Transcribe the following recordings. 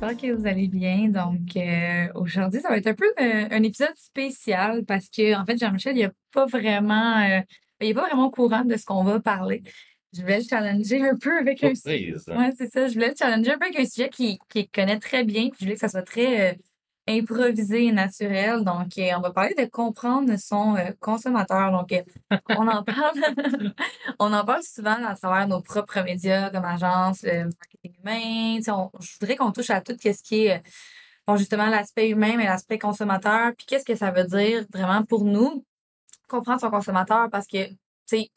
J'espère que vous allez bien. Donc, euh, aujourd'hui, ça va être un peu euh, un épisode spécial parce que, en fait, Jean-Michel, il n'est pas vraiment, euh, il est pas vraiment au courant de ce qu'on va parler. Je voulais le challenger un peu avec un sujet. Ouais, c'est ça. Je voulais le challenger un peu avec un sujet qu'il qui connaît très bien. Puis je voulais que ça soit très improvisé et naturel. Donc, euh, on va parler de comprendre son euh, consommateur. Donc, euh, on en parle, on en parle souvent à travers nos propres médias comme agence, marketing humain. je voudrais qu'on touche à tout ce qui est justement l'aspect humain, mais l'aspect consommateur. Puis qu'est-ce que ça veut dire vraiment pour nous comprendre son consommateur? Parce que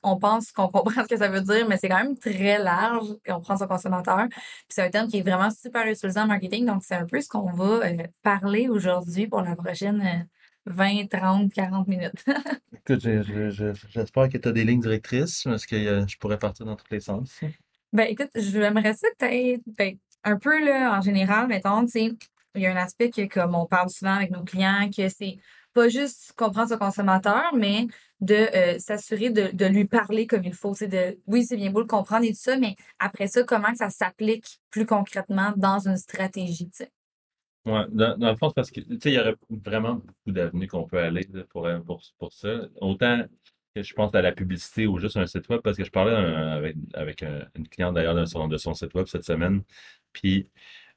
on pense qu'on comprend ce que ça veut dire, mais c'est quand même très large qu'on prend son consommateur. Puis c'est un terme qui est vraiment super utilisé en marketing. Donc, c'est un peu ce qu'on va euh, parler aujourd'hui pour la prochaine 20, 30, 40 minutes. Écoute, j'espère que tu as des lignes directrices parce que euh, je pourrais partir dans tous les sens. Ben, écoute, j'aimerais ça que tu ben, un peu là, en général, mettons, tu sais, il y a un aspect que, comme on parle souvent avec nos clients, que c'est pas juste comprendre son consommateur, mais de euh, s'assurer de, lui parler comme il faut. De, oui, c'est bien beau le comprendre et tout ça, mais après ça, comment ça s'applique plus concrètement dans une stratégie? Oui, dans, le fond, parce que il y aurait vraiment beaucoup d'avenues qu'on peut aller pour, pour, ça. Autant que je pense à la publicité ou juste un site web, parce que je parlais avec, avec une cliente d'ailleurs de son, de son site web cette semaine. Puis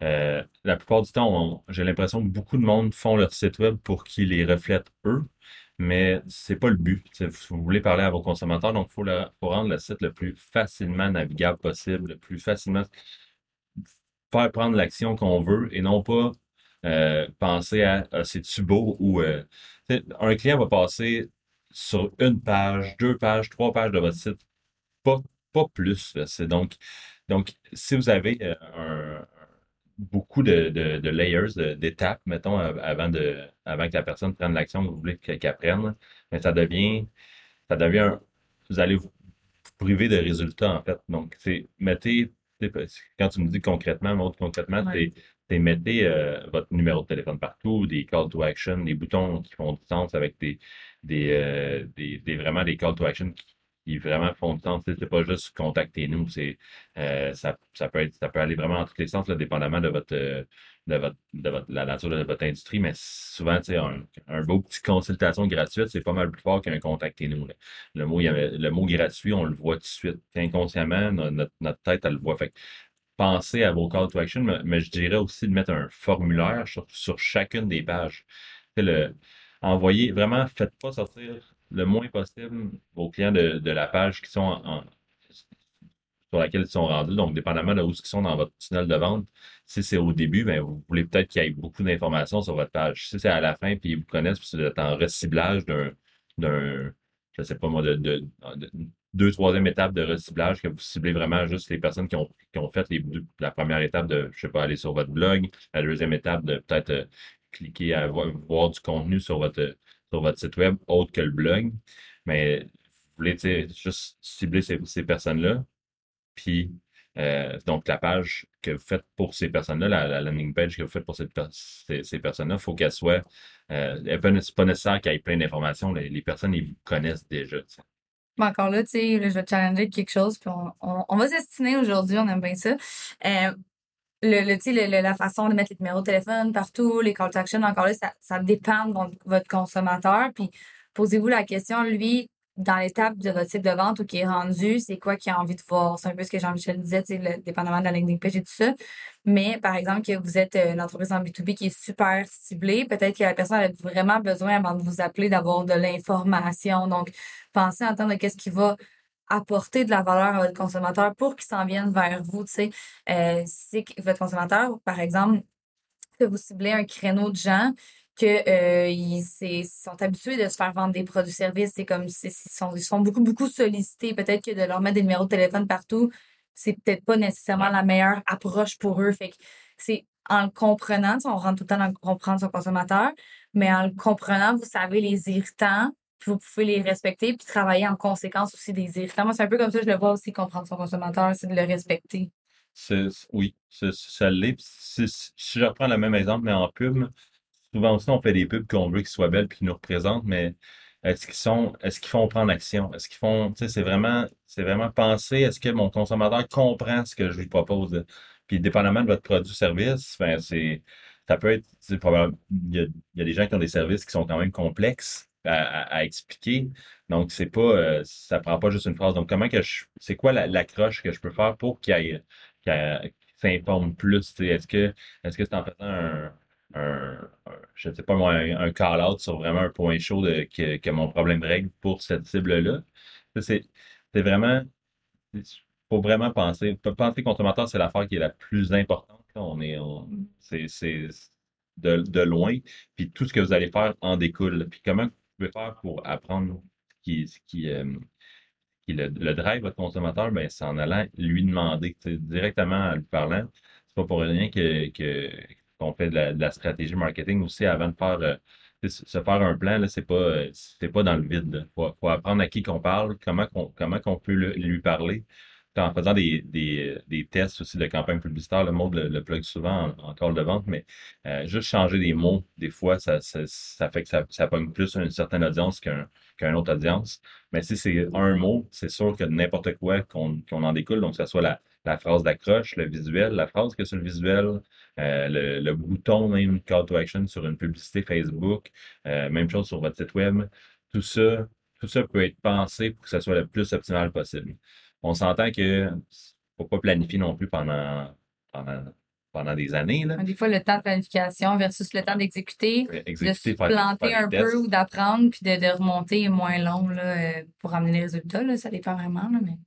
euh, la plupart du temps, j'ai l'impression que beaucoup de monde font leur site web pour qu'ils les reflètent eux, mais c'est pas le but. vous voulez parler à vos consommateurs, donc il faut, rendre le site le plus facilement navigable possible, le plus facilement faire prendre l'action qu'on veut et non pas euh, penser à, c'est-tu beau ou euh, un client va passer sur une page, deux pages, trois pages de votre site, pas, plus. Donc, donc, si vous avez un, beaucoup de, de, layers, d'étapes, mettons, avant, de, avant que la personne prenne l'action que vous voulez qu'elle prenne. Mais ça devient, ça devient, vous allez vous priver de résultats, en fait. Donc, c'est, mettez, quand tu me dis concrètement, montre concrètement, c'est mettez euh, votre numéro de téléphone partout, des call to action, des boutons qui font du sens avec des, des, euh, des, des vraiment des call to action qui, qui vraiment font du sens. C'est pas juste contactez-nous. C'est euh, ça, ça, peut être, ça peut aller vraiment dans tous les sens, là, dépendamment de votre, de votre, de votre la nature de votre industrie. Mais souvent, un, un beau petit consultation gratuite, c'est pas mal plus fort qu'un contactez-nous. Le mot, il y le mot gratuit, on le voit tout de suite. Inconsciemment, notre, notre tête, elle le voit. Fait pensez à vos call to action, mais, je dirais aussi de mettre un formulaire sur, sur chacune des pages. Le, envoyez, vraiment, faites pas sortir le moins possible aux clients de, la page qui sont sur laquelle ils sont rendus. Donc, dépendamment de où ils sont dans votre tunnel de vente, si c'est au début, ben, vous voulez peut-être qu'il y ait beaucoup d'informations sur votre page. Si c'est à la fin, puis ils vous connaissent, puis c'est en reciblage d'un, d'un, je sais pas moi, de, deux, troisième étape de reciblage, que vous ciblez vraiment juste les personnes qui ont, qui ont fait la première étape de, je sais pas, aller sur votre blog, la deuxième étape de peut-être euh, cliquer à voir, du contenu sur votre, sur votre site web autre que le blog. Mais vous voulez juste cibler ces, personnes-là. Puis, euh, donc, la page que vous faites pour ces personnes-là, la, landing page que vous faites pour ces, ces, personnes-là, il faut qu'elle soit. Euh, c'est pas nécessaire qu'il y ait plein d'informations. Les, personnes, ils vous connaissent déjà. encore là, tu sais, je vais challenger quelque chose, puis on, on, va s'estimer aujourd'hui, on aime bien ça. Euh, le, le, la façon de mettre les numéros de téléphone partout, les call to action, encore là, ça, ça dépend de votre consommateur. Puis posez-vous la question, lui, dans l'étape de votre site de vente ou qui est rendu, c'est quoi qu'il a envie de voir? C'est un peu ce que Jean-Michel disait, le, dépendamment de la landing page et tout ça. Mais par exemple, que vous êtes euh, une entreprise en B2B qui est super ciblée, peut-être que la personne a vraiment besoin avant de vous appeler d'avoir de l'information. Donc, pensez en termes de qu'est-ce qui va apporter de la valeur à votre consommateur pour qu'il s'en vienne vers vous. Tu sais, euh, que votre consommateur, par exemple, que vous ciblez un créneau de gens que euh, sont habitués de se faire vendre des produits-services, c'est comme ils sont, ils sont beaucoup, beaucoup sollicités. Peut-être que de leur mettre des numéros de téléphone partout, c'est peut-être pas nécessairement la meilleure approche pour eux. Fait que c'est en le comprenant, on rentre tout le temps dans comprendre son consommateur, mais en le comprenant, vous savez les irritants puis vous pouvez les respecter, puis travailler en conséquence aussi des irritants. C'est un peu comme ça, je le vois aussi, comprendre son consommateur, c'est de le respecter. Oui, ça l'est. Si, si je reprends le même exemple, mais en pub, souvent aussi, on fait des pubs qu'on veut qu'ils soient belles puis qu'ils nous représentent, mais est-ce qu'ils sont, est-ce qu'ils font prendre action? Est-ce qu'ils font, tu sais, c'est vraiment, c'est vraiment penser, est-ce que mon consommateur comprend ce que je lui propose? Puis, dépendamment de votre produit-service, ben, c'est, ça peut être, il y a, il y a des gens qui ont des services qui sont quand même complexes à, expliquer. Donc, c'est pas, euh, ça prend pas juste une phrase. Donc, comment que je, c'est quoi la- l'accroche que je peux faire pour qu'il s'informe plus? Est-ce que, est-ce c'est en faisant un, un, je sais pas moi, un, call-out sur vraiment un point chaud de, que, que mon problème règle pour cette cible-là? C'est, vraiment, faut vraiment penser. Penser consommateur, c'est l'affaire qui est la plus importante. là. On est, c'est, de, de loin. Puis tout ce que vous allez faire en découle. Puis comment pouvez faire pour apprendre ce qui, ce qui, euh, qui le, le drive votre consommateur, ben, c'est en allant lui demander, directement en lui parlant. C'est pas pour rien que, qu'on fait de la, stratégie marketing aussi avant de faire, euh, se faire un plan, là, c'est pas, c'est pas dans le vide. là. Faut, faut apprendre à qui qu'on parle, comment qu'on, comment qu'on peut le- lui parler. En faisant des, des, des tests aussi de campagne publicitaire, le mot le, plug souvent en, en call de vente, mais euh, juste changer des mots, des fois, ça, ça, fait que ça, ça pogne plus une certaine audience qu'un, qu'une autre audience. Mais si c'est un mot, c'est sûr que n'importe quoi qu'on qu'on en découle, donc que ce soit la, la phrase d'accroche, le visuel, la phrase que sur le visuel, euh, le, le bouton, même call to action sur une publicité Facebook, euh, même chose sur votre site web, tout ça, tout ça peut être pensé pour que ça soit le plus optimal possible. On s'entend que faut pas planifier non plus pendant, pendant, pendant des années, là. Des fois, le temps de planification versus le temps d'exécuter, de se planter un peu ou d'apprendre, puis de, de remonter est moins long là, euh, pour amener les résultats. Là, ça dépend vraiment. Là, mais...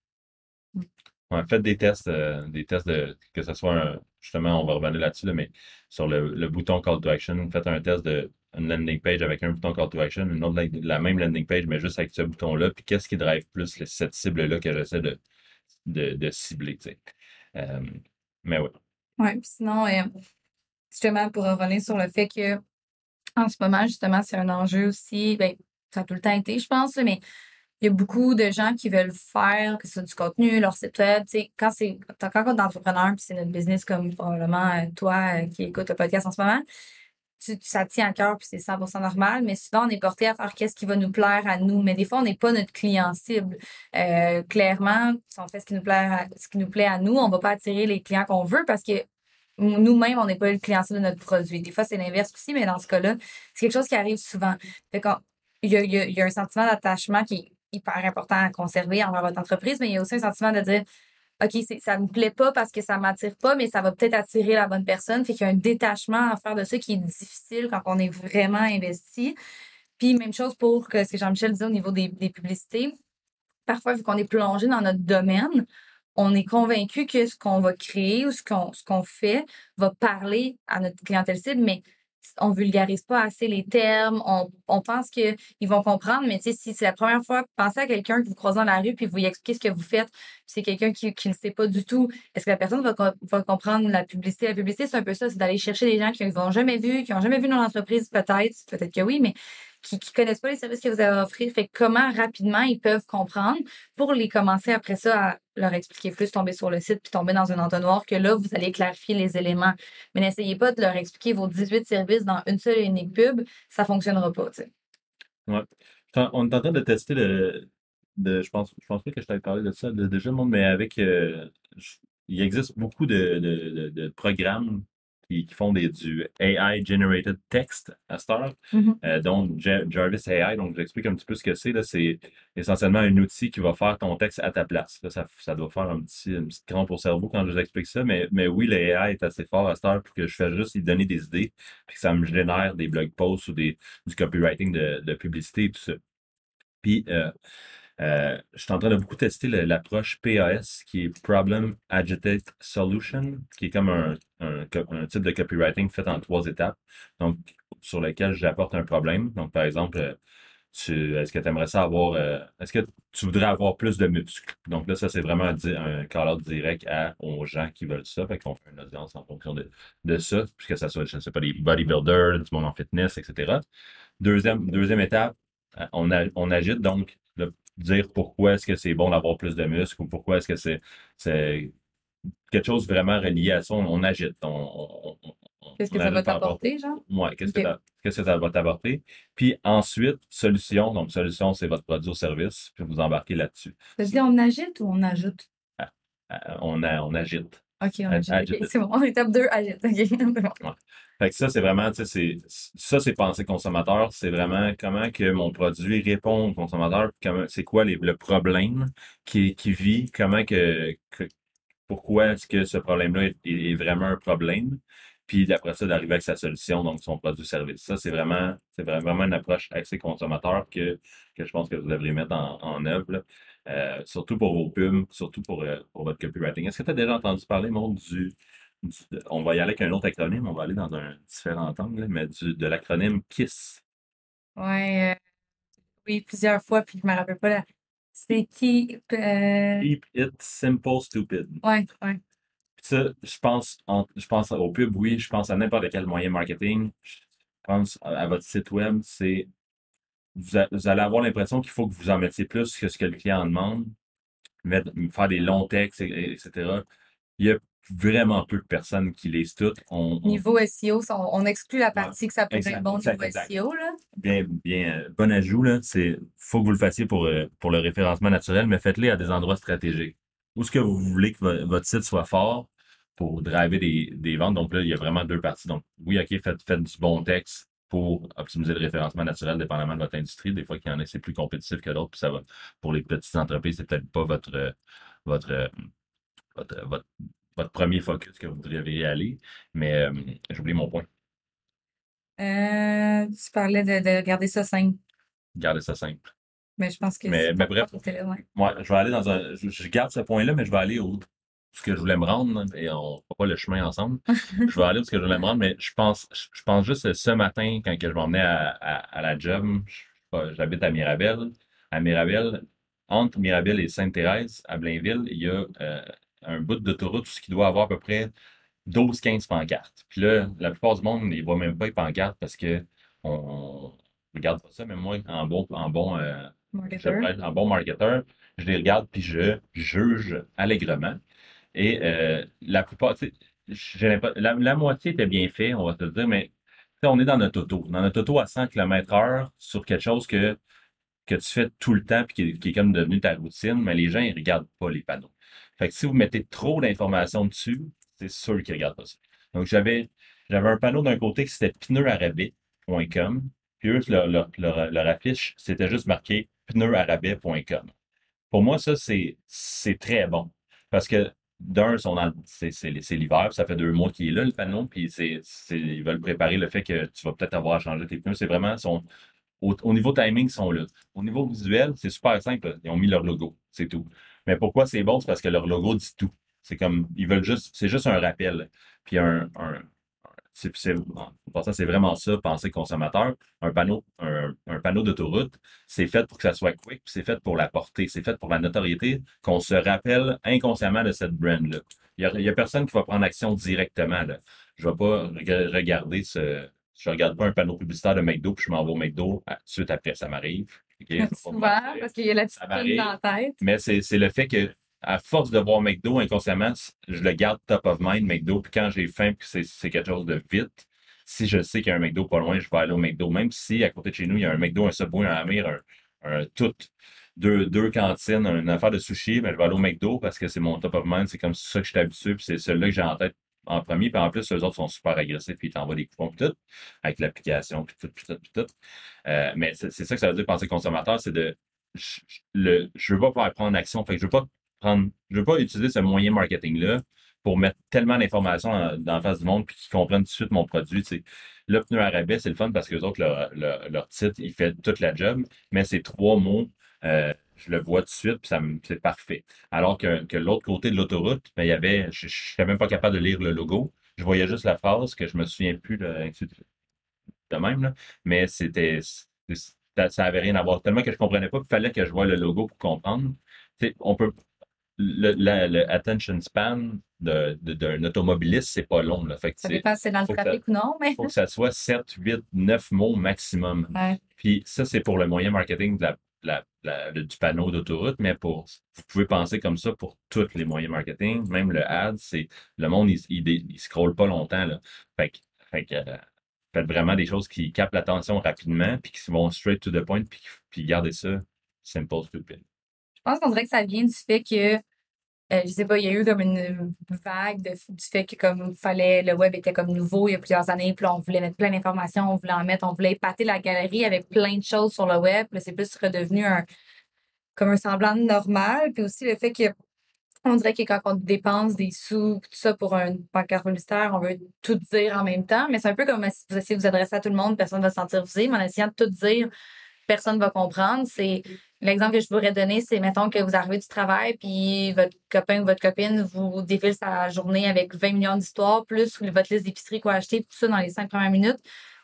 Ouais, faites des tests, euh, des tests de que ce soit un- justement, on va revenir là-dessus, là, mais sur le, le bouton Call to Action, faites un test de une landing page avec un bouton Call to Action, une autre la, même landing page, mais juste avec ce bouton-là, puis qu'est-ce qui drive plus cette cible-là que j'essaie de, de, de cibler. Euh, mais oui. Ouais, puis sinon, euh, justement, pour revenir sur le fait que en ce moment, justement, c'est un enjeu aussi, ben, ça a tout le temps été, je pense, mais il y a beaucoup de gens qui veulent faire, que ce soit du contenu, leur site web, quand c'est, quand on est entrepreneur, puis c'est notre business comme probablement euh, toi qui écoutes le podcast en ce moment, ça tient à cœur, puis c'est 100% normal, mais souvent, on est porté à faire qu'est-ce qui va nous plaire à nous, mais des fois, on n'est pas notre client cible. Euh, clairement, si on fait ce qui nous plaît à, ce qui nous plaît à nous, on va pas attirer les clients qu'on veut parce que nous-mêmes, on n'est pas le client cible de notre produit. Des fois, c'est l'inverse aussi, mais dans ce cas-là, c'est quelque chose qui arrive souvent. Fait il y a, y a- y a un sentiment d'attachement qui est hyper important à conserver envers votre entreprise, mais il y a aussi un sentiment de dire OK, ça me plaît pas parce que ça m'attire pas, mais ça va peut-être attirer la bonne personne. Fait qu'il y a un détachement à faire de ça qui est difficile quand on est vraiment investi. Puis même chose pour que ce que Jean-Michel disait au niveau des, des publicités. Parfois, vu qu'on est plongé dans notre domaine, on est convaincu que ce qu'on va créer ou ce qu'on ce qu'on fait va parler à notre clientèle cible, mais on vulgarise pas assez les termes, on, on pense qu'ils vont comprendre, mais si c'est la première fois, pensez à quelqu'un que vous croisez dans la rue puis vous lui expliquez ce que vous faites, c'est quelqu'un qui, ne sait pas du tout, est-ce que la personne va, co- va comprendre la publicité? La publicité, c'est un peu ça, c'est d'aller chercher des gens qui n'ont jamais vu, qui n'ont jamais vu notre entreprise, peut-être, peut-être que oui, mais qui ne connaissent pas les services que vous avez à offrir. Fait comment rapidement ils peuvent comprendre pour les commencer après ça à leur expliquer plus, tomber sur le site puis tomber dans un entonnoir que là, vous allez clarifier les éléments. Mais n'essayez pas de leur expliquer vos 18 services dans une seule et unique pub. Ça fonctionnera pas, tu sais. Ouais. On est en train de tester le. De, je pense, je pense pas que je t'avais parlé de ça de- déjà, mais avec. euh, il existe beaucoup de, de, de programmes qui, qui font des, du AI Generated Text à cette heure, euh, dont Ja- Jarvis AI. Donc, j'explique un petit peu ce que c'est. C'est essentiellement un outil qui va faire ton texte à ta place. Là, ça, ça doit faire un petit, une petite crampe au cerveau quand je vous explique ça, mais, mais oui, le AI est assez fort à cette heure pour que je fasse juste y donner des idées, puis que ça me génère des blog posts ou des, du copywriting de, de publicité et tout ça. Puis, euh, euh, je suis en train de beaucoup tester l'approche PAS, qui est Problem Agitated Solution, qui est comme un, un, type de copywriting fait en trois étapes, donc sur lequel j'apporte un problème. Donc, par exemple, euh, est-ce que tu aimerais ça avoir, euh, est-ce que tu voudrais avoir plus de muscles? Donc là, ça, c'est vraiment un, un call-out direct à, aux gens qui veulent ça. Fait qu'on fait une audience en fonction de, de ça, puisque ça soit, je ne sais pas, des bodybuilders, du monde en fitness, etc. Deuxième, deuxième étape, on, a- on agite donc dire pourquoi est-ce que c'est bon d'avoir plus de muscles ou pourquoi est-ce que c'est quelque chose vraiment relié à ça. On, on agite. On, on- Qu'est-ce que ça va t'apporter, genre? Ouais, qu'est-ce que que ça va t'apporter? Puis ensuite, solution. Donc, solution, c'est votre produit ou service, puis vous embarquez là-dessus. Ça veut dire on agite ou on ajoute? Euh, on, a- on agite. Ok, on Ag- agite. agite. Ok, c'est bon. Étape 2, agite. Ok, bon. Fait que ça, c'est vraiment, tu sais, c'est, ça, c'est penser consommateur. C'est vraiment comment que mon produit répond au consommateur, c'est quoi les- le problème qui, qui vit, comment que, que- pourquoi est-ce que ce problème-là est, est vraiment un problème. Puis après ça, d'arriver avec sa solution, donc son produit service. Ça, c'est vraiment, c'est vraiment une approche axée consommateur que, que je pense que vous devriez mettre en, en œuvre, là. Euh, surtout pour vos pubs, surtout pour, euh, pour votre copywriting. Est-ce que tu as déjà entendu parler, Maud, du, du- on va y aller avec un autre acronyme, on va aller dans un différent angle, mais du, de l'acronyme KISS? Ouais, euh, oui, plusieurs fois, puis je me rappelle pas la. C'est? Euh... Keep it simple, stupid. Ouais. Puis ça, je pense, en- je pense au pub, oui, je pense à n'importe quel moyen marketing. Je pense à, à votre site web, c'est vous, a- vous allez avoir l'impression qu'il faut que vous en mettiez plus que ce que le client en demande, mettre- faire des longs textes, et- etc. Il y a vraiment peu de personnes qui lisent tout. On, on- Niveau SEO, on, exclut la partie que ça peut Exact, être bon exact, niveau exact. SEO, là. bien, bien, euh, bon ajout, là. C'est, faut que vous le fassiez pour, euh, pour le référencement naturel, mais faites-le à des endroits stratégiques. Où est-ce que vous voulez que vo- votre site soit fort pour driver des, des ventes? Donc là, il y a vraiment deux parties. Donc, oui, OK, faites, faites du bon texte pour optimiser le référencement naturel, dépendamment de votre industrie. Des fois, qu'il y en a, c'est plus compétitif que d'autres, puis ça va. Pour les petites entreprises, c'est peut-être pas votre, euh, votre, euh, votre, votre, votre premier focus que vous devriez aller. Mais, euh, j'ai oublié mon point. Euh, tu parlais de, de garder ça simple. Gardez ça simple. Mais je pense que Mais- c'est mais bref. ouais. Moi, je vais aller dans un. Je, je garde ce point-là, mais je vais aller au ce que je voulais me rendre, et on ne pas le chemin ensemble. je vais aller où ce que je voulais me rendre, mais je pense, je, pense juste ce matin, quand je m'emmenais à, à, à la job, j'habite à Mirabel. À Mirabel, entre Mirabel et Sainte-Thérèse, à Blainville, il y a euh, un bout d'autoroute où ce qui doit avoir à peu près 12-15 pancartes. Puis là, la plupart du monde, ils ne voient même pas les pancartes parce que on ne regarde pas ça, mais moi, en bon, en bon euh, je bon marketeur, je les regarde puis je juge allègrement. Et euh, la plupart, la, la moitié était bien fait, on va te dire, mais on est dans notre auto. Dans notre auto à 100 km/h sur quelque chose que, que tu fais tout le temps puis qui, est- qui est comme devenu ta routine, mais les gens, ils regardent pas les panneaux. Fait que si vous mettez trop d'informations dessus, c'est sûr qu'ils regardent pas ça. Donc, j'avais, j'avais un panneau d'un côté qui c'était pneuarabais.com, puis eux, leur affiche, c'était juste marqué pneuarabais.com. Pour moi, ça, c'est, c'est très bon. Parce que d'un, c'est, l'hiver, ça fait deux mois qu'il est là, le panneau, puis ils veulent préparer le fait que tu vas peut-être avoir à changer tes pneus. C'est vraiment, sont, au, au niveau timing, ils sont là. Au niveau visuel, c'est super simple. Ils ont mis leur logo, c'est tout. Mais pourquoi c'est bon? C'est parce que leur logo dit tout. C'est comme, ils veulent juste, c'est juste un rappel. Puis un, c'est, c'est, vraiment ça, penser consommateur. Un panneau, un, un panneau d'autoroute, c'est fait pour que ça soit quick, c'est fait pour la portée, c'est fait pour la notoriété, qu'on se rappelle inconsciemment de cette brand-là. Il y a, a personne qui va prendre action directement. Là. Je ne vais pas reg- regarder ce. Je regarde pas un panneau publicitaire de McDo, puis je m'en vais au McDo tout de suite après, ça m'arrive. Ok? Je vais pas Souvent, parce qu'il y a la petite dans la tête. Mais c'est le fait que, à force de voir McDo inconsciemment, je le garde top of mind, McDo. Puis quand j'ai faim, puis c'est c'est quelque chose de vite, si je sais qu'il y a un McDo pas loin, je vais aller au McDo. Même si à côté de chez nous, il y a un McDo, un Subway, un Amir, un, un tout, deux, deux cantines, une affaire de sushi, mais je vais aller au McDo parce que c'est mon top of mind. C'est comme ça que je suis habitué, puis c'est celui-là que j'ai en tête en premier. Puis en plus, eux autres sont super agressifs, puis ils t'envoient des coupons, tout, avec l'application, puis tout, puis tout, puis tout. Euh, mais c'est c'est ça que ça veut dire penser consommateur, c'est de je, je veux pas pouvoir prendre action. Fait que je veux pas prendre, je veux pas utiliser ce moyen marketing-là pour mettre tellement d'informations dans, la face du monde puis qu'ils comprennent tout de suite mon produit. Le pneu à c'est le fun parce que les autres, leur, leur, titre, il fait toute la job, mais ces trois mots, euh, je le vois tout de suite, puis ça c'est parfait. Alors que, que l'autre côté de l'autoroute, ben, il y avait, je ne suis même pas capable de lire le logo. Je voyais juste la phrase que je me souviens plus de, de même, là. mais c'était ça, ça avait rien à voir. Tellement que je comprenais pas, il fallait que je voie le logo pour comprendre. On peut le, la- le attention span d'un automobiliste, c'est pas long. Là. Fait que, Ça dépend si c'est dans le trafic ou non, mais. faut que ça soit 7, 8, 9 mots maximum. Ouais. Puis ça, c'est pour le moyen marketing de la, la- du panneau d'autoroute, mais pour, vous pouvez penser comme ça pour tous les moyens marketing, même le ad, c'est, le monde, il, il, il scrolle pas longtemps, là. Fait que, fait que, euh, faites vraiment des choses qui captent l'attention rapidement, puis qui vont straight to the point, puis, puis gardez ça simple, stupid. Je pense qu'on dirait que ça vient du fait que, euh, je sais pas, il y a eu comme une vague du fait que comme fallait, le web était comme nouveau il y a plusieurs années, puis on voulait mettre plein d'informations, on voulait en mettre, on voulait épater la galerie avec plein de choses sur le web. C'est plus redevenu un, comme un semblant de normal. Puis aussi le fait que, on dirait que quand on dépense des sous, tout ça pour un pancarte publicitaire, on veut tout dire en même temps. Mais c'est un peu comme si vous essayez de vous adresser à tout le monde, personne ne va se sentir visé, mais en essayant de tout dire, personne ne va comprendre. C'est l'exemple que je pourrais donner, c'est mettons que vous arrivez du travail, puis votre copain ou votre copine vous défile sa journée avec 20 millions d'histoires, plus votre liste d'épicerie quoi acheter, tout ça dans les cinq premières minutes.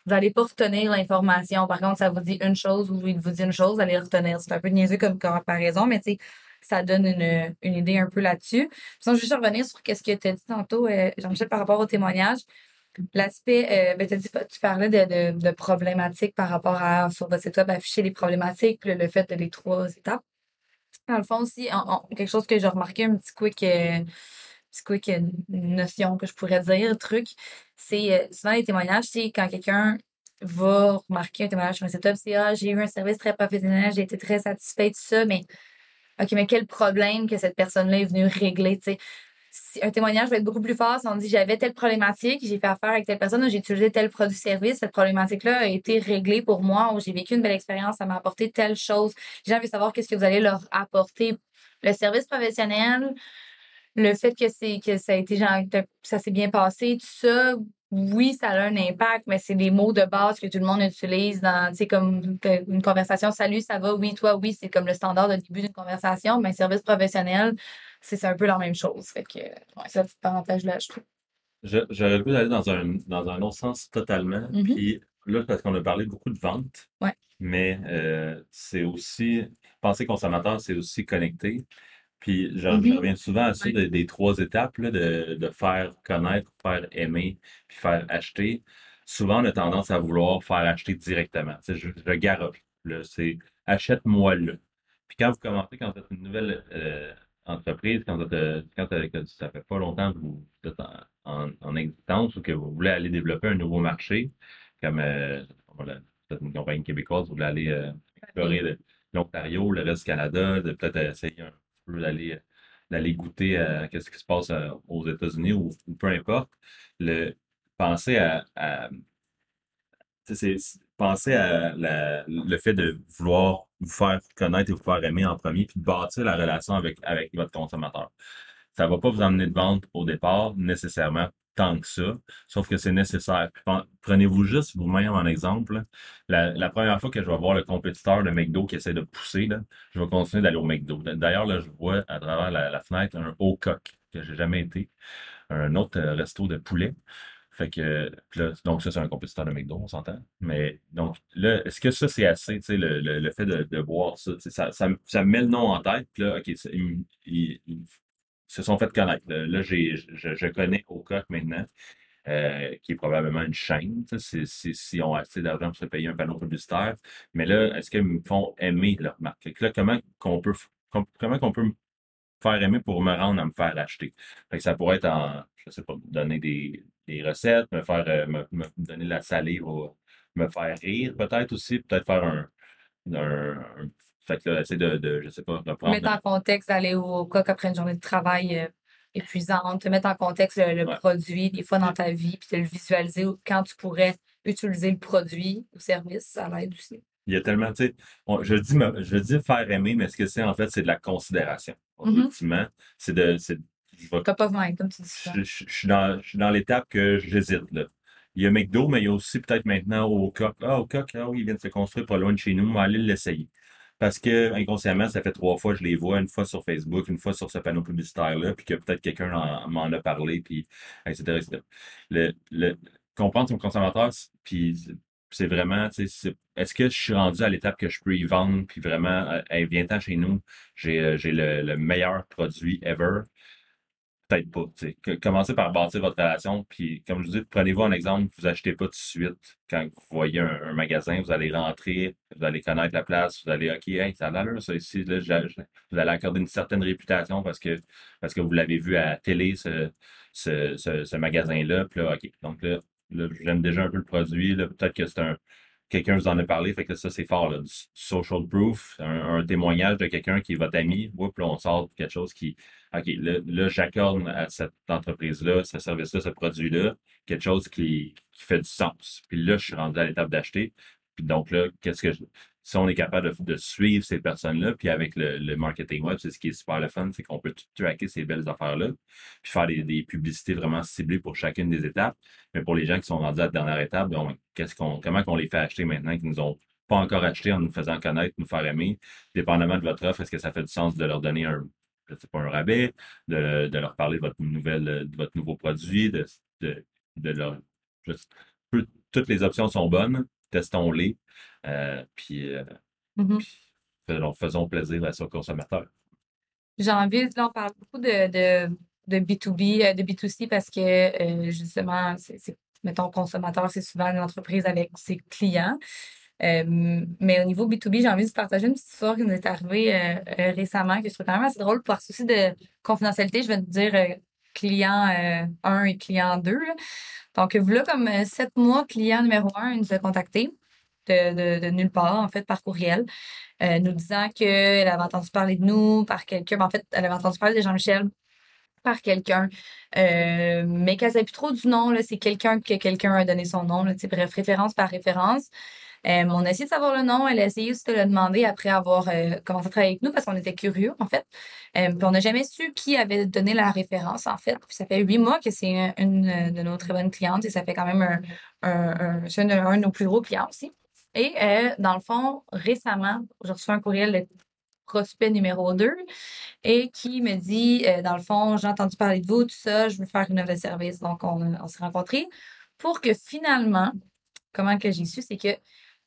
Vous n'allez pas retenir l'information. Par contre, ça vous dit une chose ou il vous dit une chose, vous allez le retenir. C'est un peu niaiseux comme comparaison, mais tu sais, ça donne une, une idée un peu là-dessus. Sinon, je vais juste revenir sur ce que tu as dit tantôt, euh, Jean-Michel, par rapport au témoignage. L'aspect, euh, ben, tu parlais de, de, problématiques par rapport à, sur votre site web, afficher les problématiques, le, fait de les trois étapes. Dans le fond aussi, quelque chose que j'ai remarqué, un petit quick, euh, petit quick euh, notion que je pourrais dire, truc, c'est souvent les témoignages, c'est quand quelqu'un va remarquer un témoignage sur un site web, c'est ah, j'ai eu un service très professionnel, j'ai été très satisfait de ça, mais OK, mais quel problème que cette personne-là est venue régler, tu sais. Un témoignage va être beaucoup plus fort si on dit j'avais telle problématique, j'ai fait affaire avec telle personne, j'ai utilisé tel produit-service, cette problématique-là a été réglée pour moi, ou j'ai vécu une belle expérience, ça m'a apporté telle chose. Les gens veulent savoir qu'est-ce que vous allez leur apporter. Le service professionnel, le fait que c'est que ça a été genre, ça s'est bien passé, tout ça, oui, ça a un impact, mais c'est des mots de base que tout le monde utilise dans, tu sais, comme une conversation. Salut, ça va? Oui, toi, oui, c'est comme le standard de début d'une conversation, mais service professionnel, c'est un peu la même chose. Fait que, ouais, c'est la petite parenthèse-là, je trouve. J'aurais le goût d'aller dans un, dans un autre sens totalement. Mhm. Puis là, parce qu'on a parlé beaucoup de vente, Ouais. mais euh, c'est aussi, penser consommateur, c'est aussi connecté. Puis je, je Mhm. reviens souvent à ça de- des trois étapes, là, de, de faire connaître, faire aimer, puis faire acheter. Souvent, on a tendance à vouloir faire acheter directement. Tu sais, je, je garoche. C'est achète-moi là. Puis quand vous commencez, quand vous êtes une nouvelle euh, entreprise, quand, vous êtes, euh, quand euh, ça fait pas longtemps que vous êtes en, en, en existence ou que vous voulez aller développer un nouveau marché, comme euh, voilà, peut-être une compagnie québécoise, vous voulez aller euh, explorer le- l'Ontario, le reste du Canada, de peut-être essayer un peu d'aller d'aller goûter à qu'est-ce qui se passe euh, aux États-Unis ou, peu importe. Le, penser à, à la- le fait de vouloir vous faire connaître et vous faire aimer en premier, puis de bâtir la relation avec, avec votre consommateur. Ça va pas vous emmener de vente au départ, nécessairement, tant que ça, sauf que c'est nécessaire. Prenez-vous juste vous-même en exemple. La, première fois que je vais voir le compétiteur de McDo qui essaie de pousser, je vais continuer d'aller au McDo. D'ailleurs, là, je vois à travers la, fenêtre un haut coq que j'ai jamais été, un autre euh, resto de poulet. Fait que, donc ça, c'est un compétiteur de McDo, on s'entend. Mais donc là, est-ce que ça, c'est assez, tu sais, le, fait de, de boire ça, ça, ça, me- ça me met le nom en tête, puis là, OK, ils se sont fait connaître. Là, j'ai, je, je connais Ocock maintenant, euh, qui est probablement une chaîne, si, si, si ont assez d'argent pour se payer un panneau publicitaire. Mais là, est-ce qu'ils me font aimer leur marque? Là, comment qu'on peut, comment qu'on peut me faire aimer pour me rendre à me faire acheter? Ça pourrait être en, je sais pas, donner des, des recettes, me faire, euh, me, me donner de la salive, ou me faire rire peut-être aussi, peut-être faire un, un- fait que là, essayer de, de, je sais pas, de prendre, Mettre en contexte d'aller au coq après une journée de travail euh, épuisante, te mettre en contexte le, le Ouais. produit des fois dans ta vie, puis te le visualiser quand tu pourrais utiliser le produit ou service, ça l'aide aussi. il y a tellement, tu sais, je dis, je dis faire aimer, mais ce que c'est, en fait, c'est de la considération. Ultimement, c'est de, Top of mind, comme tu dis ça. je, je- je suis dans, je suis dans l'étape que j'hésite, là. Il y a McDo, mais il y a aussi peut-être maintenant au Coq. Ah, au Coq, ah oui, il vient de se construire pas loin de chez nous, on va aller l'essayer. Parce que, inconsciemment, ça fait trois fois que je les vois, une fois sur Facebook, une fois sur ce panneau publicitaire-là, puis que peut-être quelqu'un en- m'en a parlé, puis etc., etc. Le, le, comprendre son consommateur, puis c'est vraiment, est-ce que je suis rendu à l'étape que je peux y vendre, puis vraiment, euh, hey, viens-t'en chez nous, j'ai euh, j'ai le, le meilleur produit ever peut-être pas. Commencez par bâtir votre relation, puis comme je vous dis, prenez-vous un exemple, vous achetez pas tout de suite quand vous voyez un, magasin, vous allez rentrer, vous allez connaître la place, vous allez, OK, hey, ça a l'air, ça ici, là, vous allez accorder une certaine réputation parce que, parce que vous l'avez vu à la télé, ce, ce, ce, magasin-là. Puis là, OK. Donc là, là, j'aime déjà un peu le produit. Peut-être que c'est un. Quelqu'un vous en a parlé, fait que ça, c'est fort, là, du social proof, un, un témoignage de quelqu'un qui est votre ami. Oups, là, on sort quelque chose qui. OK, là, j'accorde à cette entreprise-là, ce service-là, ce produit-là, quelque chose qui, qui fait du sens. Puis là, je suis rendu à l'étape d'acheter. Puis donc là, qu'est-ce que je- si on est capable de, de suivre ces personnes-là, puis avec le, le marketing web, c'est ce qui est super le fun, c'est qu'on peut tracker ces belles affaires-là, puis faire des, des publicités vraiment ciblées pour chacune des étapes. Mais pour les gens qui sont rendus à la dernière étape, qu'on, comment qu'on les fait acheter maintenant, qui nous ont pas encore acheté en nous faisant connaître, nous faire aimer, dépendamment de votre offre, est-ce que ça fait du sens de leur donner un, pas, un rabais, de, de leur parler de votre nouvelle, de votre nouveau produit, de, de, de leur, toutes les options sont bonnes, testons-les, euh, puis, euh, puis faisons, faisons plaisir à son consommateur. J'ai envie, là, on parle beaucoup de, de, de B2B, euh, de B2C parce que, euh, justement, c'est, mettons, consommateur, c'est souvent une entreprise avec ses clients. Euh, mais au niveau B2B, j'ai envie de partager une petite histoire qui nous est arrivée euh, euh, récemment, que je trouve quand même assez drôle par souci de confidentialité. Je vais te dire euh, client euh, 1 et client 2. là. Donc, voilà, comme euh, sept mois, client numéro 1 il nous a contacté de, nulle part, en fait, par courriel, euh, nous disant qu'elle avait entendu parler de nous par quelqu'un. Ben, En fait, elle avait entendu parler de Jean-Michel par quelqu'un, euh, mais qu'elle ne savait plus trop du nom. C'est quelqu'un que quelqu'un a donné son nom. Là, bref, référence par référence. Euh, on a essayé de savoir le nom. Elle a essayé aussi de le demander après avoir euh, commencé à travailler avec nous parce qu'on était curieux, en fait. Euh, puis on n'a jamais su qui avait donné la référence, en fait. Puis ça fait huit mois que c'est une de nos très bonnes clientes et ça fait quand même un, de- nos plus gros clients aussi. Et dans le fond, récemment, j'ai reçu un courriel de prospect numéro 2 et qui me dit, dans le fond, j'ai entendu parler de vous, tout ça, je veux faire une offre de service. Donc, on, on s'est rencontrés pour que finalement, comment que j'ai su, c'est que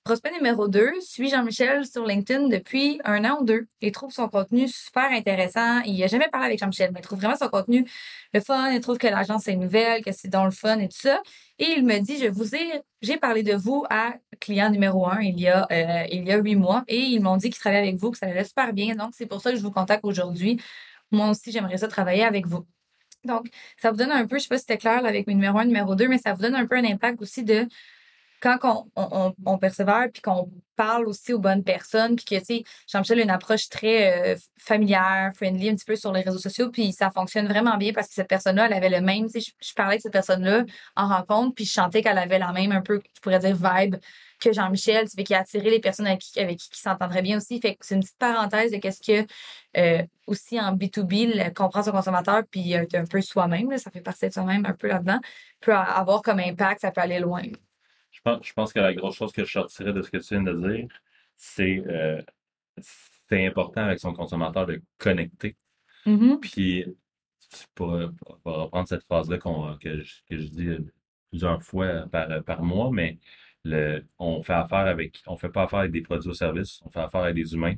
prospect numéro 2 suit Jean-Michel sur LinkedIn depuis un an ou deux et trouve son contenu super intéressant. Il n'a jamais parlé avec Jean-Michel, mais il trouve vraiment son contenu le fun. Il trouve que l'agence est nouvelle, que c'est dans le fun et tout ça. Et il me dit, je vous ai, j'ai parlé de vous à client numéro un il y a, euh, il y a huit mois et ils m'ont dit qu'ils travaillaient avec vous, que ça allait super bien. Donc, c'est pour ça que je vous contacte aujourd'hui. Moi aussi, j'aimerais ça travailler avec vous. Donc, ça vous donne un peu, je sais pas si c'était clair avec mes numéro un, numéro 2, mais ça vous donne un peu un impact aussi de quand on, on, persévère puis qu'on parle aussi aux bonnes personnes puis que, tu sais, Jean-Michel a une approche très euh, familière, friendly un petit peu sur les réseaux sociaux puis ça fonctionne vraiment bien parce que cette personne-là, elle avait le même, tu sais, je, parlais de cette personne-là en rencontre puis je sentais qu'elle avait la même un peu, je pourrais dire, vibe que Jean-Michel, tu sais, qui a attiré les personnes avec qui, avec qui, s'entendraient bien aussi. Fait que c'est une petite parenthèse de qu'est-ce que, euh, aussi en B2B, le comprendre son consommateur puis être un peu soi-même, ça fait partie de soi-même un peu là-dedans, peut avoir comme impact, ça peut aller loin. Je pense, que la grosse chose que je sortirais de ce que tu viens de dire, c'est euh, c'est important avec son consommateur de connecter. Mhm. Puis, pour, pour- reprendre cette phrase-là que, je, que je dis euh, plusieurs fois par, par mois, mais le, on fait affaire avec, on fait pas affaire avec des produits ou services, on fait affaire avec des humains.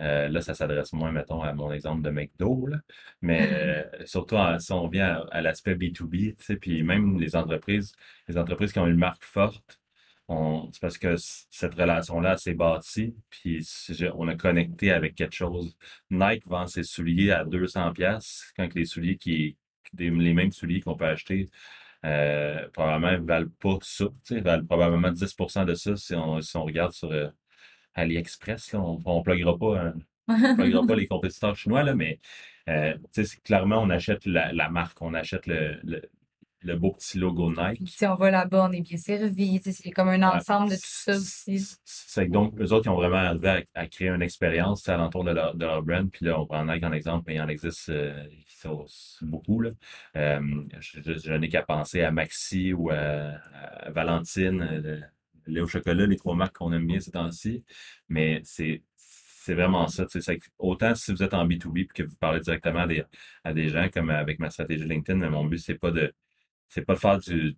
Euh, là, ça s'adresse moins, mettons, à mon exemple de McDo, là. Mais euh, surtout en- si on vient à, à l'aspect B2B, tu sais, puis même les entreprises, les entreprises qui ont une marque forte, on- c'est parce que cette relation-là s'est bâtie, puis on a connecté avec quelque chose. Nike vend ses souliers à 200 pièces quand les souliers qui, des- les mêmes souliers qu'on peut acheter, euh, probablement ne valent pas ça, valent probablement 10% de ça si on, si on regarde sur euh, AliExpress, là, on ne pluguera pas on pluguera pas les compétiteurs chinois, là, mais euh, clairement, on achète la, la marque, on achète le, le, le beau petit logo Nike. Si on va là-bas, on est bien servi. tu sais, C'est comme un Ouais. ensemble de tout ça aussi. C'est que donc, eux autres, ils ont vraiment arrivé à, à créer une expérience tu sais, alentour de leur, de leur brand. Puis là, on prend Nike en exemple, mais il en existe euh, beaucoup. Là. Euh, je je- je n'ai qu'à penser à Maxi ou à, à Valentine, euh, le, au chocolat, les trois marques qu'on aime bien ces temps-ci. Mais c'est c'est vraiment ça. que Autant si vous êtes en B2B et que vous parlez directement à des, à des gens, comme avec ma stratégie LinkedIn, mais mon but, c'est pas de c'est pas de faire du.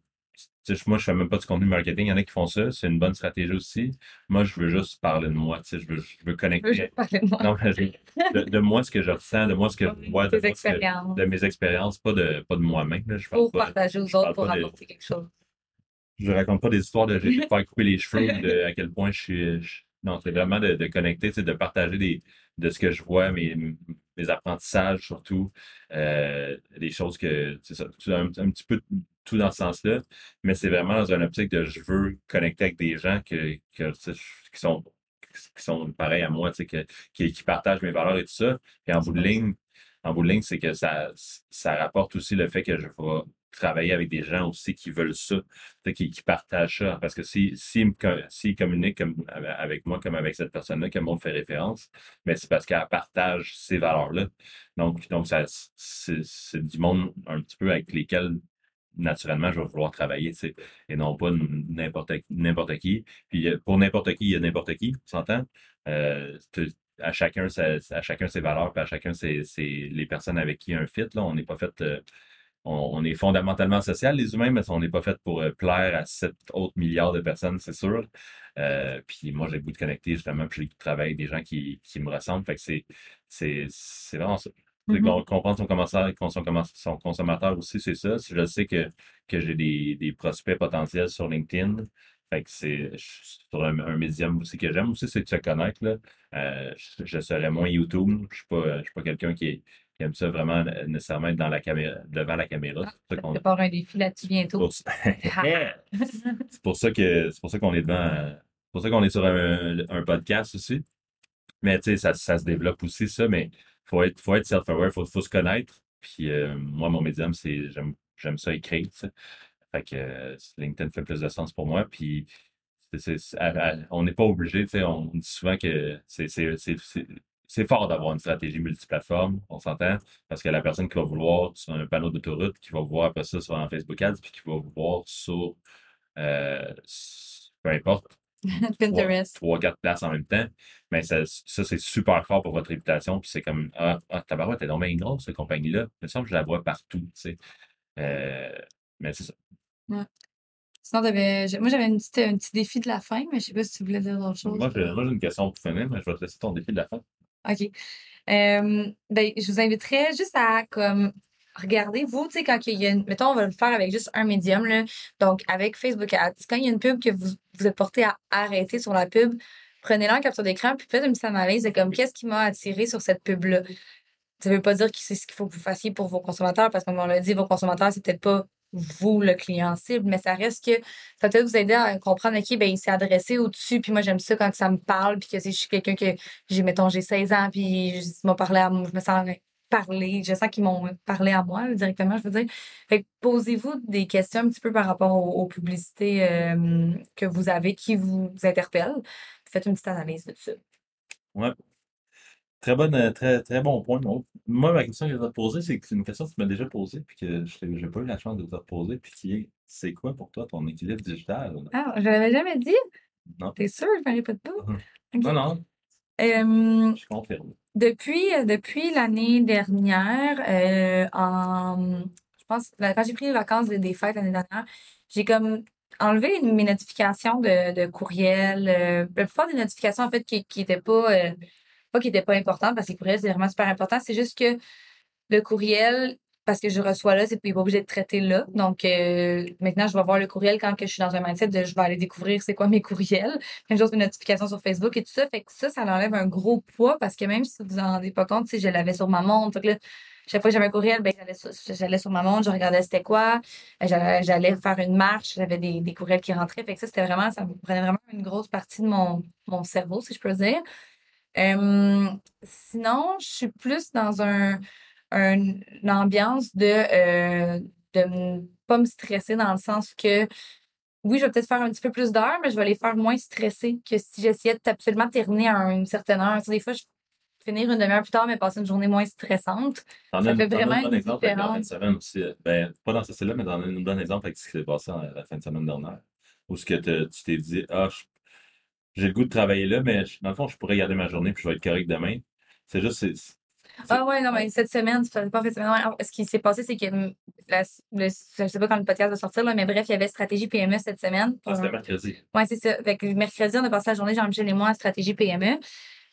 moi, je fais même pas du contenu marketing. Il y en a qui font ça. C'est une bonne stratégie aussi. Moi, je veux juste parler de moi. Je veux, je veux Je veux connecter. juste parler de moi. Non, mais je- de, de moi, ce que je ressens, de moi, ce que je vois, de, moi, que- de mes expériences, pas de, pas de moi-même. Pour pas, partager aux autres, pour apporter quelque chose. je raconte pas des histoires de j'ai faire couper les cheveux de à quel point je suis, je, non, c'est vraiment de, de connecter, c'est de partager des, de ce que je vois, mes, mes apprentissages surtout, euh, des choses que, c'est ça, un, un petit peu tout dans ce sens-là, mais c'est vraiment dans une optique de je veux connecter avec des gens que, que, qui sont qui sont pareils à moi, qui, qui partagent mes valeurs et tout ça. Et en bout de ligne, en bout de ligne, c'est que ça, ça rapporte aussi le fait que je vais travailler avec des gens aussi qui veulent ça, qui, partagent ça. Parce que s'ils si, si, communiquent comme, avec moi comme avec cette personne-là, que moi me fait référence, mais c'est parce qu'elle partage ces valeurs-là. Donc, donc ça, c'est du monde un petit peu avec lesquels naturellement, je vais vouloir travailler, et non pas n'importe n'importe qui. Puis pour n'importe qui, il y a n'importe qui, on s'entend? Euh, à chacun, à chacun ses valeurs, puis à chacun c'est les personnes avec qui un fit. Là. On n'est pas fait. Euh, on, est fondamentalement social, les humains, mais on n'est pas fait pour euh, plaire à 7 autres milliards de personnes, c'est sûr. puis moi, j'ai le goût de connecter justement, puis j'ai le goût de travailler avec des gens qui, qui me ressemblent. Fait que c'est vraiment ça. Mm-hmm. Comprendre son consommateur, son, consommateur aussi, c'est ça. Si je sais que, que j'ai des, des, prospects potentiels sur LinkedIn, fait que c'est sur un, un, médium aussi que j'aime aussi, c'est de se connaître. Là. Euh, je, serais moins YouTube. Je suis pas, je suis pas quelqu'un qui, qui, aime ça vraiment nécessairement être dans la caméra, devant la caméra. Ah, c'est pour un défi là-dessus bientôt. c'est pour ça que c'est pour ça qu'on est devant. pour ça qu'on est sur un, un podcast aussi. Mais tu sais, ça, ça se développe aussi, ça, mais faut être, faut être self-aware, faut, faut se connaître. Puis euh, moi, mon médium, c'est j'aime, j'aime ça écrire. Fait que euh, LinkedIn fait plus de sens pour moi. Puis on n'est pas obligé, on dit souvent que c'est, c'est fort d'avoir une stratégie multiplateforme, on s'entend, parce que la personne qui va vouloir sur un panneau d'autoroute, qui va voir après ça sur un Facebook Ads, puis qui va voir sur euh, peu importe, Pinterest. Trois, quatre places en même temps. Mais ça, ça c'est super fort pour votre réputation. Puis c'est comme Ah, ah tabarouette, t'es donc bien grosse, cette compagnie-là. Il me semble que je la vois partout. Tu sais. Euh, mais c'est ça. Ouais. Sinon, moi, j'avais un petit, un petit défi de la fin, mais je sais pas si tu voulais dire autre chose. Moi, j'ai une question pour finir, mais je vais te laisser ton défi de la fin. OK. Ben, je vous inviterais juste à comme regardez, vous, tu sais, quand il y a une, mettons, on va le faire avec juste un médium, là, donc avec Facebook Ads. Quand il y a une pub que vous, vous êtes porté à arrêter sur la pub, prenez-la en capture d'écran, puis faites une petite analyse de comme qu'est-ce qui m'a attiré sur cette pub-là? Ça veut pas dire que c'est ce qu'il faut que vous fassiez pour vos consommateurs, parce que comme on l'a dit, vos consommateurs, c'est peut-être pas vous, le client cible, mais ça reste que ça peut-être vous aider à comprendre, OK, ben, il s'est adressé au-dessus, puis moi, j'aime ça quand ça me parle, puis que si je suis quelqu'un que, j'ai, mettons, j'ai 16 ans, puis je m'a parlé à moi, je me sens parler. Je sens qu'ils m'ont parlé à moi directement, je veux dire. Fait posez-vous des questions un petit peu par rapport aux, publicités euh, que vous avez qui vous interpellent. Faites une petite analyse de ça. Très bonne, euh, très, très bon point. Moi, ma question que je vais te poser, c'est que c'est une question que tu m'as déjà posée, puis que je n'ai pas eu la chance de te poser, puis qui est c'est quoi pour toi ton équilibre digital? Ah, je l'avais jamais dit? Non. T'es sûr? Je ne pas? Non, non. Euh, je confirme. Depuis, euh, depuis l'année dernière, euh, en, je pense, quand j'ai pris les vacances des, fêtes l'année dernière, j'ai comme enlevé mes notifications de, de courriel. Euh, la plupart des notifications, en fait, qui, qui étaient pas, pas qui étaient pas importantes, parce que les courriels, c'est vraiment super important. C'est juste que le courriel, parce que je reçois là, c'est pas obligé de traiter là. Donc euh, maintenant, je vais voir le courriel quand que je suis dans un mindset de je vais aller découvrir c'est quoi mes courriels. Même chose de notifications sur Facebook et tout ça. Fait que ça, ça enlève un gros poids parce que même si vous en rendez pas compte, si je l'avais sur ma montre. Chaque fois que j'avais un courriel, ben, j'allais sur, sur ma montre, je regardais c'était quoi. Euh, j'allais, j'allais faire une marche, j'avais des, des courriels qui rentraient. Fait que ça, c'était vraiment, ça prenait vraiment une grosse partie de mon, mon cerveau, si je peux dire. Euh, sinon, je suis plus dans un une ambiance de euh, de ne pas me stresser dans le sens que oui, je vais peut-être faire un petit peu plus d'heures, mais je vais les faire moins stressées que si j'essayais absolument terminer à une certaine heure. des fois, je finir une demi-heure plus tard, mais passer une journée moins stressante. Ça fait vraiment une exemple avec la fin de semaine aussi. Ben, pas dans ce style-là, mais dans un bon exemple avec ce qui s'est passé la fin de semaine dernière. Où ce que tu t'es dit, ah, j'ai le goût de travailler là, mais dans le fond, je pourrais garder ma journée puis je vais être correct demain. C'est juste, ah ouais, non, mais cette semaine, pas fait semaine. Ce qui s'est passé, c'est que je ne sais pas quand le podcast va sortir, là, mais bref, il y avait stratégie PME cette semaine. Ah, c'était mercredi. Oui, c'est ça. Fait que mercredi, on a passé la journée, Jean-Michel et moi, à stratégie PME.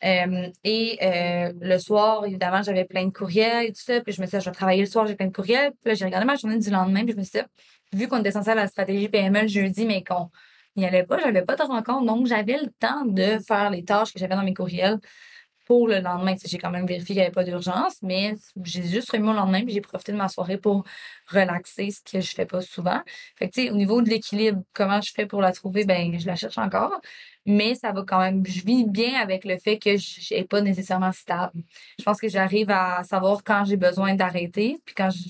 Euh, et euh, le soir, évidemment, j'avais plein de courriels et tout ça. Puis je me suis dit, je vais travailler le soir, j'ai plein de courriels. Puis là, j'ai regardé ma journée du lendemain, puis je me suis dit, vu qu'on était censé à la stratégie PME le jeudi, mais qu'on n'y allait pas, j'avais pas de rencontre. Donc, j'avais le temps de faire les tâches que j'avais dans mes courriels pour le lendemain. J'ai quand même vérifié qu'il n'y avait pas d'urgence, mais j'ai juste remis au lendemain puis j'ai profité de ma soirée pour relaxer, ce que je fais pas souvent. Fait que, tu sais, au niveau de l'équilibre, comment je fais pour la trouver? Ben, je la cherche encore. Mais ça va quand même, je vis bien avec le fait que je n'ai pas nécessairement stable. Je pense que j'arrive à savoir quand j'ai besoin d'arrêter, puis quand je,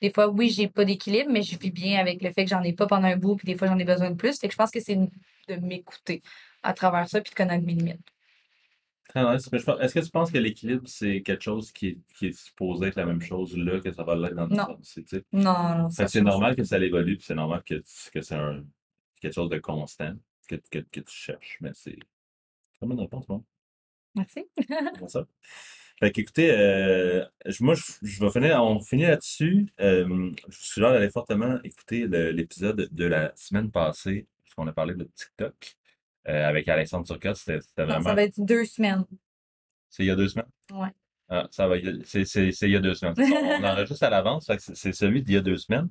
des fois, oui, j'ai pas d'équilibre, mais je vis bien avec le fait que j'en ai pas pendant un bout, puis des fois, j'en ai besoin de plus. Fait que je pense que c'est de m'écouter à travers ça, puis de connaître mes limites. Très nice. Est-ce que tu penses que l'équilibre, c'est quelque chose qui est, qui est supposé être la même chose là que ça va l'être dans le Non. tu sais, Non, non, c'est normal que ça évolue, puis c'est normal que, que c'est un, quelque chose de constant que, que, que tu cherches. Mais c'est c'est une bonne réponse, non? Merci. Comment ça? Fait qu'écoutez, euh, moi, je, je vais finir, on finit là-dessus. Euh, je vous suggère d'aller fortement écouter l'épisode de la semaine passée, puisqu'on a parlé de TikTok euh, avec Alexandre Turcotte. C'était Non, vraiment. ça va être deux semaines. C'est il y a deux semaines? Ouais. Ah, ça va, a- c'est il y a deux semaines. On, on enregistre à l'avance, c'est celui d'il y a deux semaines.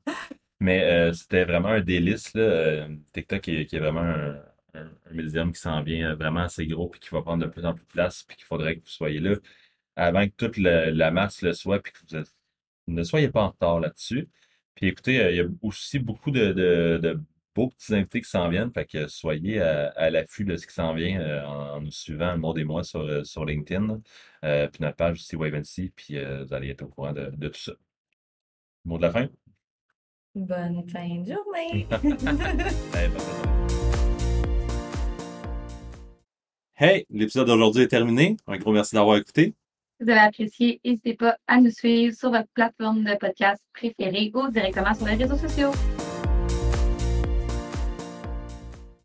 Mais euh, c'était vraiment un délice, là. TikTok qui est, qui est vraiment un, un, un médium qui s'en vient vraiment assez gros puis qui va prendre de plus en plus de place puis qu'il faudrait que vous soyez là avant que toute la, la masse le soit puis que vous êtes- ne soyez pas en retard là-dessus. Puis écoutez, euh, il y a aussi beaucoup de, de, de beaux petits invités qui s'en viennent, fait que soyez à, à l'affût de ce qui s'en vient euh, en, en nous suivant, Maud et moi, sur, euh, sur LinkedIn, euh, puis notre page aussi Wavency, puis vous allez être au courant de, de tout ça. Mot de la fin? Bonne fin de journée. Hey, l'épisode d'aujourd'hui est terminé. Un gros merci d'avoir écouté. Vous avez apprécié, n'hésitez pas à nous suivre sur votre plateforme de podcast préférée ou directement sur les réseaux sociaux.